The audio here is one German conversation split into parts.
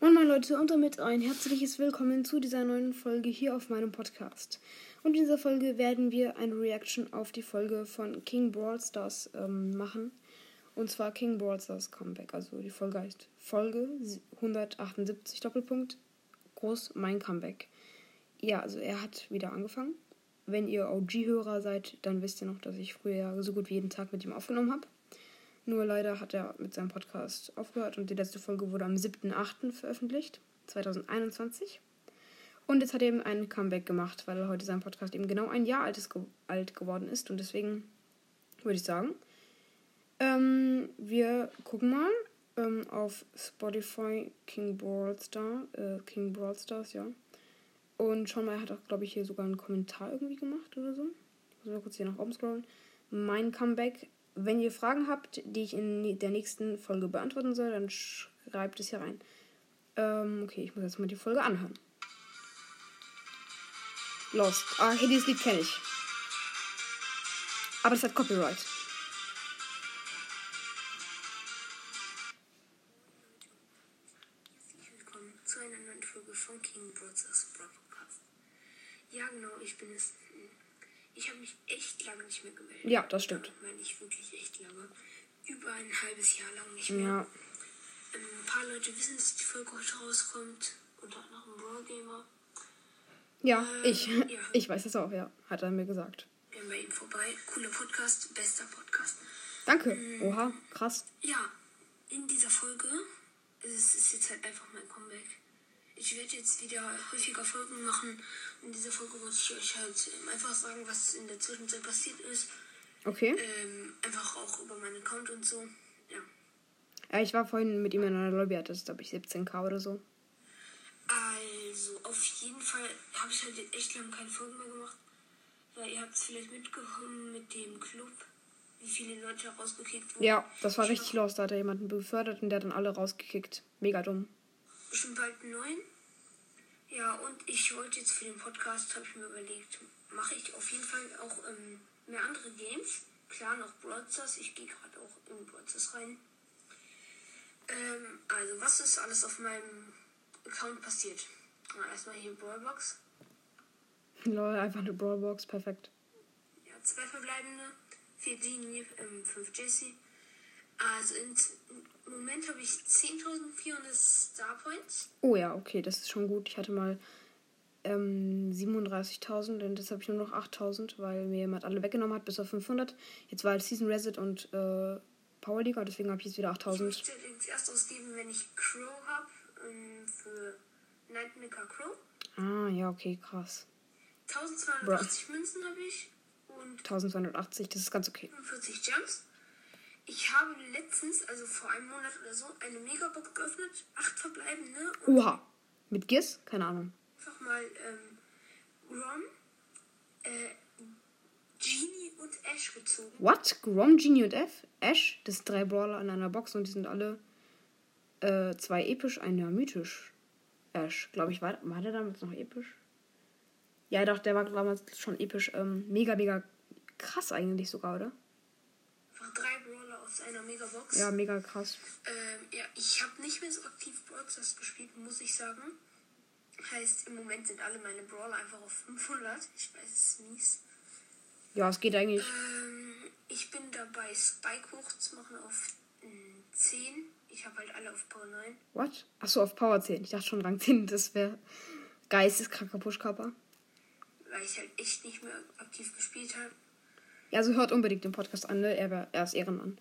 Moin moin Leute und damit ein herzliches Willkommen zu dieser neuen Folge hier auf meinem Podcast. Und in dieser Folge werden wir eine Reaction auf die Folge von King Brawl Stars ähm, machen. Und zwar King Brawl Stars Comeback. Also die Folge heißt Folge 178 Doppelpunkt groß mein Comeback. Ja, also er hat wieder angefangen. Wenn ihr OG-Hörer seid, dann wisst ihr noch, dass ich früher so gut wie jeden Tag mit ihm aufgenommen habe. Nur leider hat er mit seinem Podcast aufgehört und die letzte Folge wurde am 7.8. veröffentlicht, 2021. Und jetzt hat er eben ein Comeback gemacht, weil heute sein Podcast eben genau ein Jahr alt, ist, alt geworden ist. Und deswegen würde ich sagen, ähm, wir gucken mal ähm, auf Spotify King Brawl Star, äh, King Brawl Stars, ja. Und schauen mal, hat auch, glaube ich, hier sogar einen Kommentar irgendwie gemacht oder so. Muss mal kurz hier nach oben scrollen. Mein Comeback wenn ihr Fragen habt, die ich in der nächsten Folge beantworten soll, dann schreibt es hier rein. Ähm, okay, ich muss jetzt mal die Folge anhören. Lost. Ah, hey, dieses Lied kenne ich. Aber es hat Copyright. willkommen zu einer neuen Folge von King Brothers Podcast. Ja, genau, ich bin es. Ich habe mich echt lange nicht mehr gemeldet. Ja, das stimmt. Meine ich wirklich echt lange. Über ein halbes Jahr lang nicht mehr. Ja. Ähm, ein paar Leute wissen, dass die Folge heute rauskommt. Unter anderem Brawl Gamer. Ja, Ähm, ich. ja. Ich weiß das auch, ja. Hat er mir gesagt. Wir haben bei ihm vorbei. Cooler Podcast, bester Podcast. Danke. Oha, krass. Ja, in dieser Folge, es ist jetzt halt einfach mein Comeback. Ich werde jetzt wieder häufiger Folgen machen. In dieser Folge wollte ich euch halt einfach sagen, was in der Zwischenzeit passiert ist. Okay. Ähm, einfach auch über meinen Account und so. Ja. Ja, ich war vorhin mit ihm in einer Lobby, hat das, glaube ich, 17k oder so. Also, auf jeden Fall habe ich halt jetzt echt lange keine Folgen mehr gemacht. Weil ihr habt es vielleicht mitbekommen mit dem Club, wie viele Leute rausgekickt wurden. Ja, das war Ich richtig los. Da hat er jemanden befördert und der hat dann alle rausgekickt. Mega dumm. Bestimmt bald neun. Ja, und ich wollte jetzt für den Podcast, habe ich mir überlegt, mache ich auf jeden Fall auch ähm, mehr andere Games. Klar, noch Stars. Ich gehe gerade auch in Stars rein. Ähm, also, was ist alles auf meinem Account passiert? Na, erstmal hier Brawlbox. Lol, einfach eine Brawlbox, perfekt. Ja, zwei verbleibende. Vier Genie, ähm, fünf Jesse. Also, in, im Moment habe ich 10.400 Star Points. Oh ja, okay, das ist schon gut. Ich hatte mal ähm, 37.000 und jetzt habe ich nur noch 8.000, weil mir jemand alle weggenommen hat, bis auf 500. Jetzt war halt Season Reset und äh, Power League, und deswegen habe ich jetzt wieder Ich 8.000. möchte jetzt erst ausgeben, wenn ich Crow habe. Ähm, für Nightmaker Crow. Ah, ja, okay, krass. 1280 Münzen habe ich. Und 1280, das ist ganz okay. 45 Gems. Ich habe letztens, also vor einem Monat oder so, eine Megabox geöffnet. Acht verbleibende. Und Oha. Mit Giz? Keine Ahnung. einfach mal ähm, Ron, äh, Genie und Ash gezogen. What? Grom, Genie und F? Ash? Das sind drei Brawler in einer Box und die sind alle äh, zwei episch, einer mythisch. Ash, glaube ich, war, war der damals noch episch? Ja, doch, der war damals schon episch. Ähm, mega, mega krass eigentlich sogar, oder? Einfach drei Brawler aus einer Megabox. Ja, mega krass. Ähm, ja, ich habe nicht mehr so aktiv Brawl Stars gespielt, muss ich sagen. Heißt, im Moment sind alle meine Brawler einfach auf 500. Ich weiß, es ist mies. Ja, es geht eigentlich. Ähm, ich bin dabei, Spike hochzumachen auf mm, 10. Ich habe halt alle auf Power 9. What? Achso, auf Power 10. Ich dachte schon Rang 10, das wäre geisteskranker Pushkörper. Weil ich halt echt nicht mehr aktiv gespielt habe. Ja, also hört unbedingt den Podcast an, ne? Er, er ist Ehrenmann.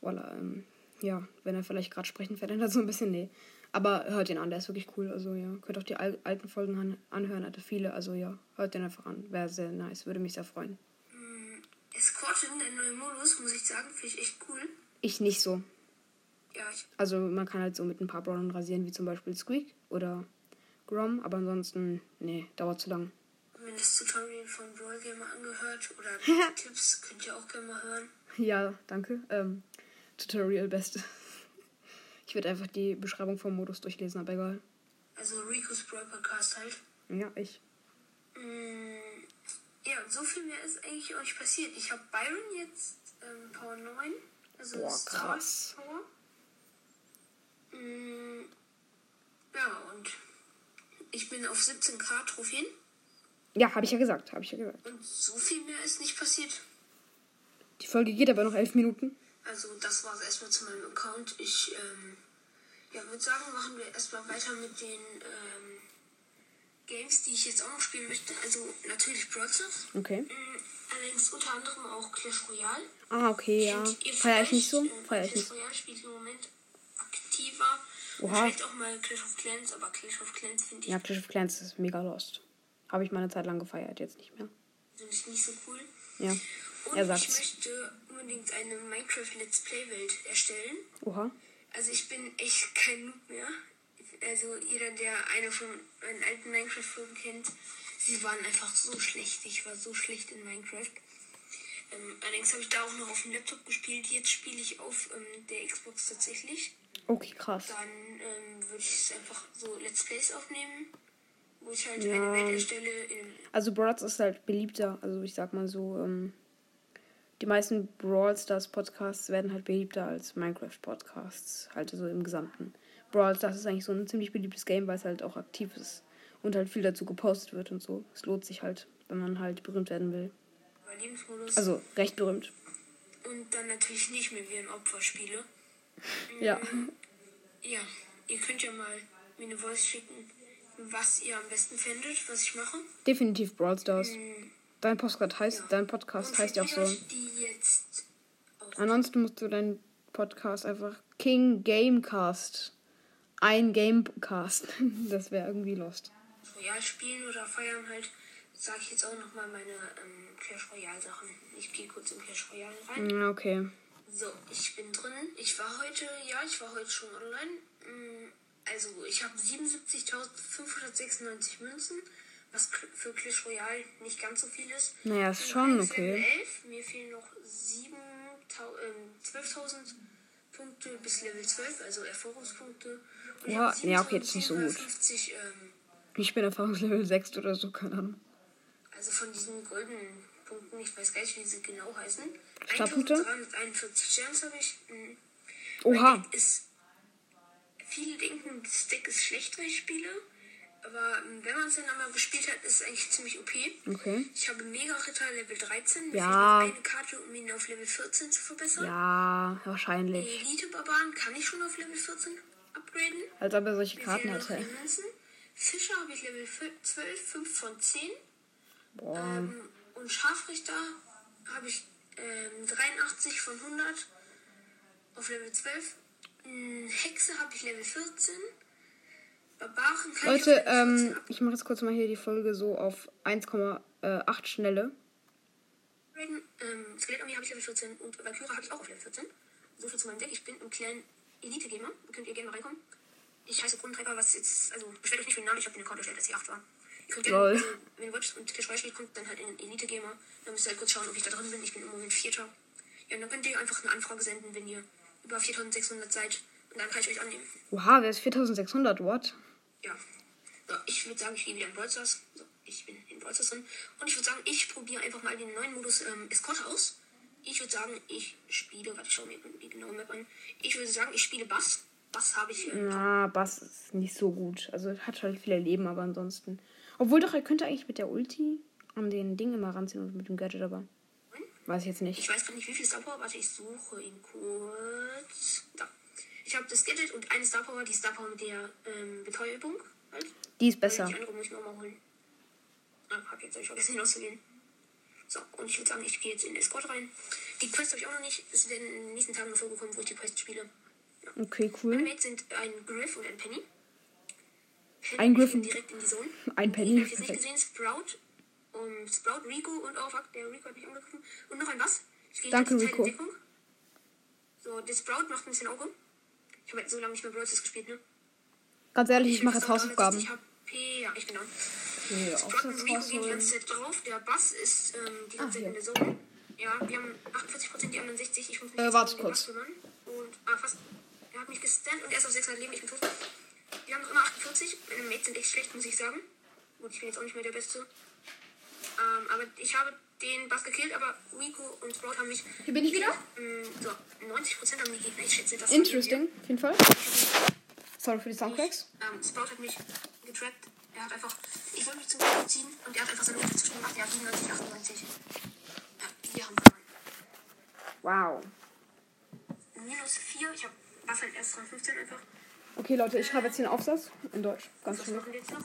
Voila, ähm, ja, wenn er vielleicht gerade sprechen verändert, so ein bisschen, nee. Aber hört ihn an, der ist wirklich cool. Also ja, könnt auch die al alten Folgen an anhören, hatte viele. Also ja, hört den einfach an. Wäre sehr nice, würde mich sehr freuen. Escorten, der neue Modus, muss ich sagen, finde ich echt cool. Ich nicht so. Ja, ich, Also man kann halt so mit ein paar Brawlern rasieren, wie zum Beispiel Squeak oder Grom, aber ansonsten, nee, dauert zu lang. Das Tutorial von Brawl Gamer angehört oder Tipps könnt ihr auch gerne mal hören. Ja, danke. Ähm, Tutorial beste. Ich werde einfach die Beschreibung vom Modus durchlesen, aber egal. Also Rico's Brawl Podcast halt. Ja, ich. Mm, Ja, und so viel mehr ist eigentlich nicht passiert. Ich habe Byron jetzt ähm, Power 9. Also Boah, krass. Power. Mm, Ja, bin auf 17k Trophäen. Ja, habe ich ja gesagt, habe ich ja gesagt. Und so viel mehr ist nicht passiert. Die Folge geht aber noch elf Minuten. Also das war es erstmal zu meinem Account. Ich ähm, ja, würde sagen, machen wir erstmal weiter mit den ähm, Games, die ich jetzt auch noch spielen möchte. Also natürlich Stars. Okay. Mm, Allerdings unter anderem auch Clash Royale. Ah, okay, ja. Kennt ihr Feier ich nicht so? äh, Feier ich Clash nicht. Royale spielt im Moment aktiver. Oha. Vielleicht auch mal Clash of Clans, aber Clash of Clans finde ich Ja, Clash of Clans ist mega lost. Habe ich mal eine Zeit lang gefeiert, jetzt nicht mehr. persönlich nicht so cool. Ja. Und Er ich sagt's. möchte unbedingt eine Minecraft Let's Play Welt erstellen. Oha. Also ich bin echt kein Noob mehr. Also jeder, der eine von meinen alten Minecraft-Folgen kennt, sie waren einfach so schlecht. Ich war so schlecht in Minecraft. Ähm, allerdings habe ich da auch noch auf dem Laptop gespielt. Jetzt spiele ich auf ähm, der Xbox tatsächlich. Okay, krass. Dann ähm, würde ich einfach so Let's Plays aufnehmen, wo ich halt Ja. eine Welt erstelle. Also Brawl ist halt beliebter. Also ich sag mal so, ähm, die meisten Brawl Stars Podcasts werden halt beliebter als Minecraft Podcasts. Halt so im Gesamten. Brawl Stars ist eigentlich so ein ziemlich beliebtes Game, weil es halt auch aktiv ist. Und halt viel dazu gepostet wird und so. Es lohnt sich halt, wenn man halt berühmt werden will. Also recht berühmt. und dann natürlich nicht mehr wie ein Opfer spiele. Ja. Ja, ihr könnt ja mal mir eine Voice schicken, was ihr am besten findet, was ich mache. Definitiv Brawl Stars. Dein Podcast heißt, Ja. dein Podcast Und heißt ja auch so. Ansonsten musst du deinen Podcast einfach King Gamecast. Ein Gamecast. Das wäre irgendwie lost. Royal spielen oder feiern halt, sage ich jetzt auch nochmal meine ähm, Clash Royale Sachen. Ich gehe kurz in Clash Royale rein. Ja, Okay. So, ich bin drin. Ich war heute, ja, ich war heute schon online. Also, ich habe 77.596 Münzen, was für Clash Royale nicht ganz so viel ist. Naja, ist schon okay. Level 11. Mir fehlen noch 7.000, ähm, 12.000 Punkte bis Level 12, also Erfahrungspunkte. Und Oha, hab ja, okay, das ist nicht so gut. 750, ähm, Ich bin Erfahrungslevel 6 oder so, keine Ahnung. also von diesen goldenen Punkten, ich weiß gar nicht, wie sie genau heißen. Startpunkte? 1341 Gems habe ich. Mm. Oha. Mein Deck ist. Viele denken, das Deck ist schlecht, weil ich spiele. Aber ähm, wenn man es dann einmal gespielt hat, ist es eigentlich ziemlich OP. Okay. Ich habe Mega Ritter Level 13. Mir Ja. noch eine Karte, um ihn auf Level 14 zu verbessern. Ja, wahrscheinlich. Elite Barbaren kann ich schon auf Level 14 upgraden. Als ob er solche Karten hatte. Fischer habe ich Level 12, 5 von 10. Boah. Ähm, und Scharfrichter habe ich ähm, 83 von 100 auf Level 12. Mm, Hexe habe ich Level 14. Barbaren kann Leute, ich auf Level 14 ähm, ich mache jetzt kurz mal hier die Folge so auf 1,8 Schnelle. upgraden. Ähm, Skelettarmee habe ich Level 14 und Valkyrie habe ich auch auf Level 14. So viel zu meinem Deck. Ich bin im Clan Elite Gamer. Da könnt ihr gerne mal reinkommen. Ich heiße Grundtreiber, was jetzt, also beschwert euch nicht für den Namen, ich habe den Account erstellt, als ich 8 war. Ihr könnt gerne, also, wenn ihr Webs und Clash kommt dann halt in Elite Gamer. Dann müsst ihr halt kurz schauen, ob ich da drin bin. Ich bin im Moment Vierter. Ja, und dann könnt ihr einfach eine Anfrage senden, wenn ihr über 4600 seid. Und dann kann ich euch annehmen. Oha, wer ist 4600? What? Ja. So, ich würde sagen, ich gehe wieder in Stars. So, ich bin in Stars drin. Und ich würde sagen, ich probiere einfach mal den neuen Modus ähm, Escort aus. Ich würde sagen, ich spiele, warte, ich schaue mir die genaue Map an. Ich würde sagen, ich spiele Bass. Bass habe ich. Ähm, Na, Bass ist nicht so gut. Also hat halt viele Leben, aber ansonsten. Obwohl doch, er könnte eigentlich mit der Ulti an den Ding immer ranziehen und mit dem Gadget, aber. Weiß ich jetzt nicht. Ich weiß gerade nicht, wie viel Star Power. Warte, ich suche ihn kurz. Da. Ich habe das Gadget und eine Star Power, die Star Power mit der ähm, Betäubung. Halt. Die ist Und besser. Die andere muss ich nochmal holen. Ah, hab jetzt hab ich vergessen hinauszugehen. So, und ich würde sagen, ich gehe jetzt in Escort rein. Die Quest habe ich auch noch nicht. Es werden in den nächsten Tagen eine Folge kommen, wo ich die Quest spiele. Okay, Meine cool. Mates sind ein Griff und ein Penny. Penny Ein Griff und- direkt in die Zone. Ein Penny, Ich habe jetzt nicht gesehen, Sprout. Und Sprout, Rico und oh fuck, der Rico hat mich angegriffen. Und noch ein Bass. Ich gehe Danke, in Rico. Deckung. So, der Sprout macht ein bisschen Auge. Ich habe jetzt so lange nicht mehr Brawl gespielt, ne? Ganz ehrlich, ich mache jetzt auf Hausaufgaben. 360 HP, ja, ich bin down. Nee, Sprout und Rico gehen die ganze Zeit drauf. Der Bass ist ähm, die ganze Ah, Zeit in der Zone. Ja, wir haben 48%, die anderen 60. Ich muss mich Äh, warte kurz. Und, ah, fast. Er hat mich gestannt und er ist auf 600 Leben. Ich bin tot. Wir haben noch immer 48. Meine Mates sind echt schlecht, muss ich sagen. Gut, ich bin jetzt auch nicht mehr der Beste. Ähm, aber ich habe den Bass gekillt, aber Rico und Sprout haben mich. Hier bin ich wieder. Ähm, so, 90% haben die Gegner. Ich schätze, das Interesting, auf jeden Fall. Sorry für die Soundtracks. Ähm, Sprout hat mich getrappt. Er hat einfach. Ich wollte mich zum Kopf ziehen und er hat einfach seine Unterstützung gemacht. Er hat 97, 98. Ja, wir haben verloren. Wow. Minus 4. Ich hab, war halt erst dran 15 einfach. Okay, Leute, ich schreibe jetzt hier einen Aufsatz. In Deutsch. Ganz Was schnell. machen wir jetzt noch?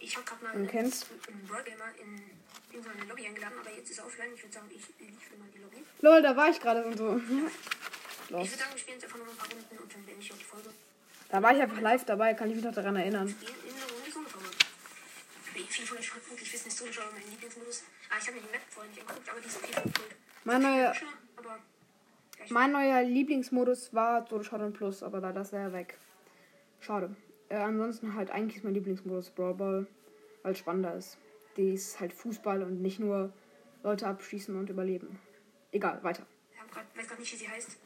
Ich habe gerade mal einen Brawl Gamer in irgendeine Lobby eingeladen, aber jetzt ist er offline. Ich würde sagen, ich liefere mal die Lobby. Lol, da war ich gerade und so. Ich Los. würde sagen, wir spielen jetzt einfach nur noch ein paar Runden und dann beende ich auch die Folge. Da war ich einfach live dabei, kann ich mich noch daran erinnern. In, in einer Runde Solo-Folge. Viele von euch wirklich wissen, ist Solo-Folge mein Lieblingsmodus. Ah, ich habe mir die Map vorhin nicht angeguckt, aber die ist okay. Mein neuer, mein neuer Lieblingsmodus war Solo Showdown Plus, aber leider ist er weg. Schade. Äh, ansonsten halt eigentlich ist mein Lieblingsmodus Brawl Ball, weil es spannender ist. Die ist halt Fußball und nicht nur Leute abschießen und überleben. Egal, weiter. Ich hab grad, weiß gerade nicht, wie sie heißt.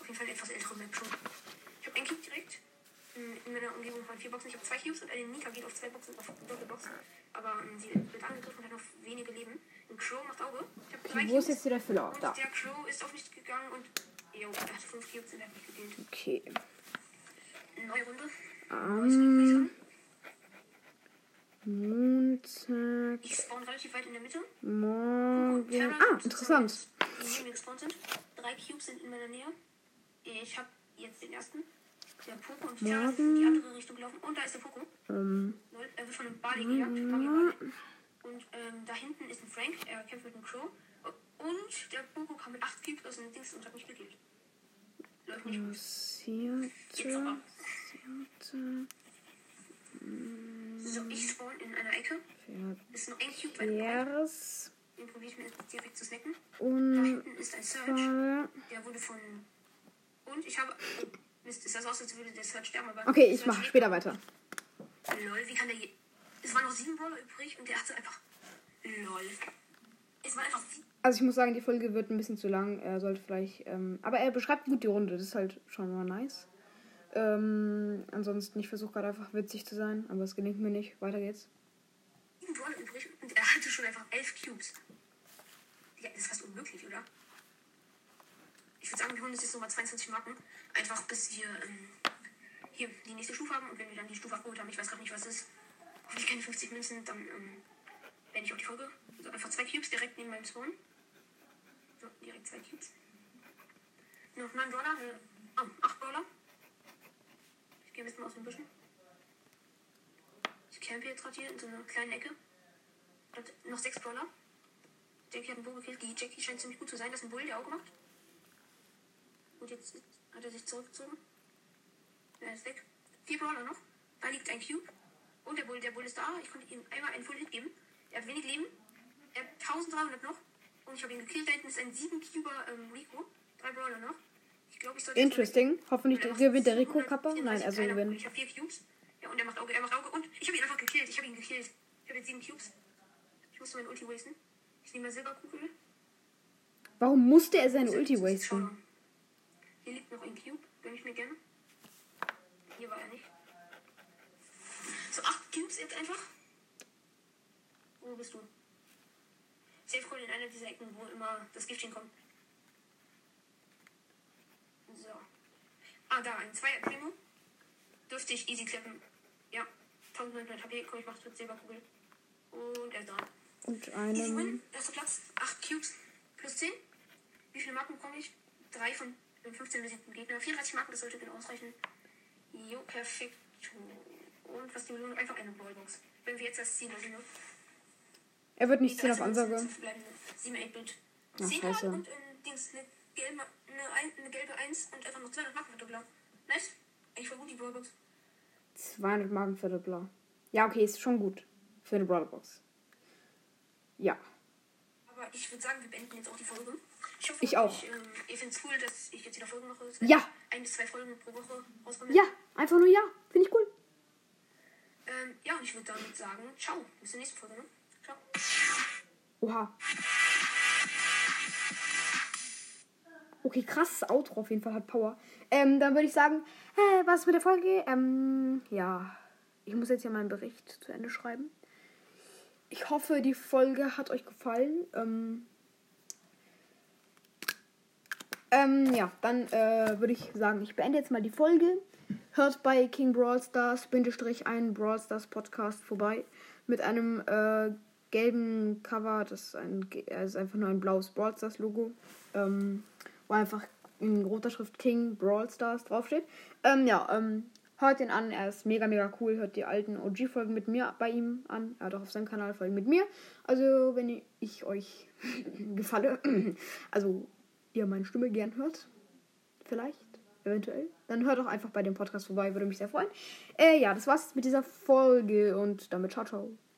Auf jeden Fall etwas ältere Map schon. Ich habe einen Cube direkt. In, in meiner Umgebung waren vier Boxen. Ich habe zwei Cubes und eine Nika geht auf zwei Boxen, auf Doppelboxen. Aber ähm, sie wird angegriffen und hat noch wenige Leben. Ein Crow macht Auge. Ich habe drei Wo ist Cubes. jetzt wieder Füller? Und Da. der Crow ist auf mich gegangen und. Jo, er hat fünf Cubes und er hat mich gekillt. Okay. Neue Runde. Ähm, Montag, Ich spawn relativ weit in der Mitte. morgen. Ah, interessant. Drei Cubes sind in meiner Nähe. Ich habe jetzt den ersten. Der Poco und Terra sind in die andere Richtung gelaufen. Und da ist der Poco. Ähm, Er wird von einem Barley gejagt. Und ähm, da hinten ist ein Frank. Er kämpft mit einem Crow. Und der Poco kam mit 8 Cubes aus dem Dings und hat mich gekillt. Läuft nicht gut. Jetzt aber. Sierte, So, ich spawn in einer Ecke. Ist noch ein Cube weit. Vers Den probiere ich mir direkt zu snacken. Da und hinten ist ein Search. Der wurde von. Und ich habe. Oh, Mist, ist das aus, als würde der Search sterben, aber. Okay, ich mache später weiter. Lol, wie kann der je. Es waren noch sieben Brawler übrig und der hatte einfach. Lol. Es waren einfach sieben. Also ich muss sagen, die Folge wird ein bisschen zu lang. Er sollte vielleicht. Ähm, aber er beschreibt gut die Runde. Das ist halt schon mal nice. Ähm, ansonsten, ich versuche gerade einfach witzig zu sein, aber es gelingt mir nicht. Weiter geht's. übrig und er hatte schon einfach elf Cubes. Ja, das ist fast unmöglich, oder? Ich würde sagen, wir holen uns jetzt nochmal 22 Marken. Einfach bis wir ähm, hier die nächste Stufe haben. Und wenn wir dann die Stufe abgeholt haben, ich weiß gerade nicht, was es ist. Hoffentlich keine 50 Münzen, dann ähm, beende ich auch die Folge. Also einfach zwei Cubes direkt neben meinem Spawn. So, direkt zwei Cubes. Noch neun Brawler. Äh, oh, acht Brawler. Ich gehe ein bisschen aus den Büschen. Ich campe jetzt gerade hier in so einer kleinen Ecke. Dort noch sechs Brawler. Jackie hat einen Bull gekillt. Die Jackie scheint ziemlich gut zu sein. Das ist ein Bull, der Auge macht. Und jetzt hat er sich zurückgezogen. Er ist weg. Vier Brawler noch. Da liegt ein Cube. Und der Bull, der Bull ist da. Ich konnte ihm einmal einen Full Hit geben. Er hat wenig Leben. Er hat 1300 noch. Und ich habe ihn gekillt. Da hinten ist ein 7 Cuber ähm, Rico. Drei Brawler noch. Ich glaube, ich sollte. Interesting. Hoffentlich gewinnt der Rico 734 Kappa. Nein, also gewinnt. Ich habe vier Cubes. Ja, und er macht Auge, er macht Auge. Und ich habe ihn einfach gekillt. Ich habe ihn gekillt. Ich habe jetzt sieben Cubes. Ich musste meinen Ulti wasten. Ich nehme mal Silberkugel. Warum musste er seine Ulti wasten? schon. Hier liegt noch ein Cube. Gönn ich mir gerne. Hier war er nicht. So, acht Cubes jetzt einfach. Wo bist du? Safe Call in einer dieser Ecken, wo immer das Giftchen kommt. So. Ah, da, ein Zweier Primo. Dürfte ich easy klappen. Ja. 1900 HP. Komm, ich mach mit Silberkugel. Und er ist da. Und Easy einem. Win. Erster Platz. 8 Cubes. Plus 10. Wie viele Marken bekomme ich? 3 von den 15 besiegten Gegner. 34 Marken, das sollte genau ausreichen. Jo, perfekt. Und was die Belohnung? Einfach eine Ballbox. Wenn wir jetzt das Ziel also, ne? Er wird nicht ziehen auf 13 Ansage. zu verbleibende. 7 8-Bit. Ach, 10 scheiße. und ein Dings, eine gelbe, eine, ein- eine gelbe 1 und einfach noch 200 Marken verdoppler. Nice. Eigentlich voll gut, die Ballbox. 200 Marken für Doppler. Ja, okay, ist schon gut. Für eine Brawlerbox. Ja. Aber ich würde sagen, wir beenden jetzt auch die Folge. Ich hoffe, Ich auch. Ich, ähm, ihr findet es cool, dass ich jetzt wieder Folgen mache. Es Ja. Ein bis zwei Folgen pro Woche rauskommen. Ja, einfach nur ja. Finde ich cool. Ähm, ja, und ich würde damit sagen, ciao. Bis zur nächsten Folge. Ne? Ciao. Oha. Okay, krasses Outro auf jeden Fall, hat Power. Ähm, dann würde ich sagen, äh, was mit der Folge? Ähm, ja. Ich muss jetzt ja meinen Bericht zu Ende schreiben. Ich hoffe, die Folge hat euch gefallen. Ähm, ähm, ja, dann äh, würde ich sagen, ich beende jetzt mal die Folge. hört bei King Brawl Stars, Bindestrich, ein Brawl Stars Podcast vorbei. Mit einem äh, gelben Cover. Das ist, ein, ist einfach nur ein blaues Brawl Stars Logo. Ähm, wo einfach in roter Schrift King Brawl Stars draufsteht. Ähm, ja, ähm, hört ihn an. Er ist mega, mega cool. Hört die alten OG-Folgen mit mir bei ihm an. Er hat auch auf seinem Kanal Folgen mit mir. Also, wenn ich euch gefalle, also ihr meine Stimme gern hört, vielleicht, eventuell, dann hört doch einfach bei dem Podcast vorbei. Würde mich sehr freuen. Äh, ja, das war's mit dieser Folge und damit ciao, ciao.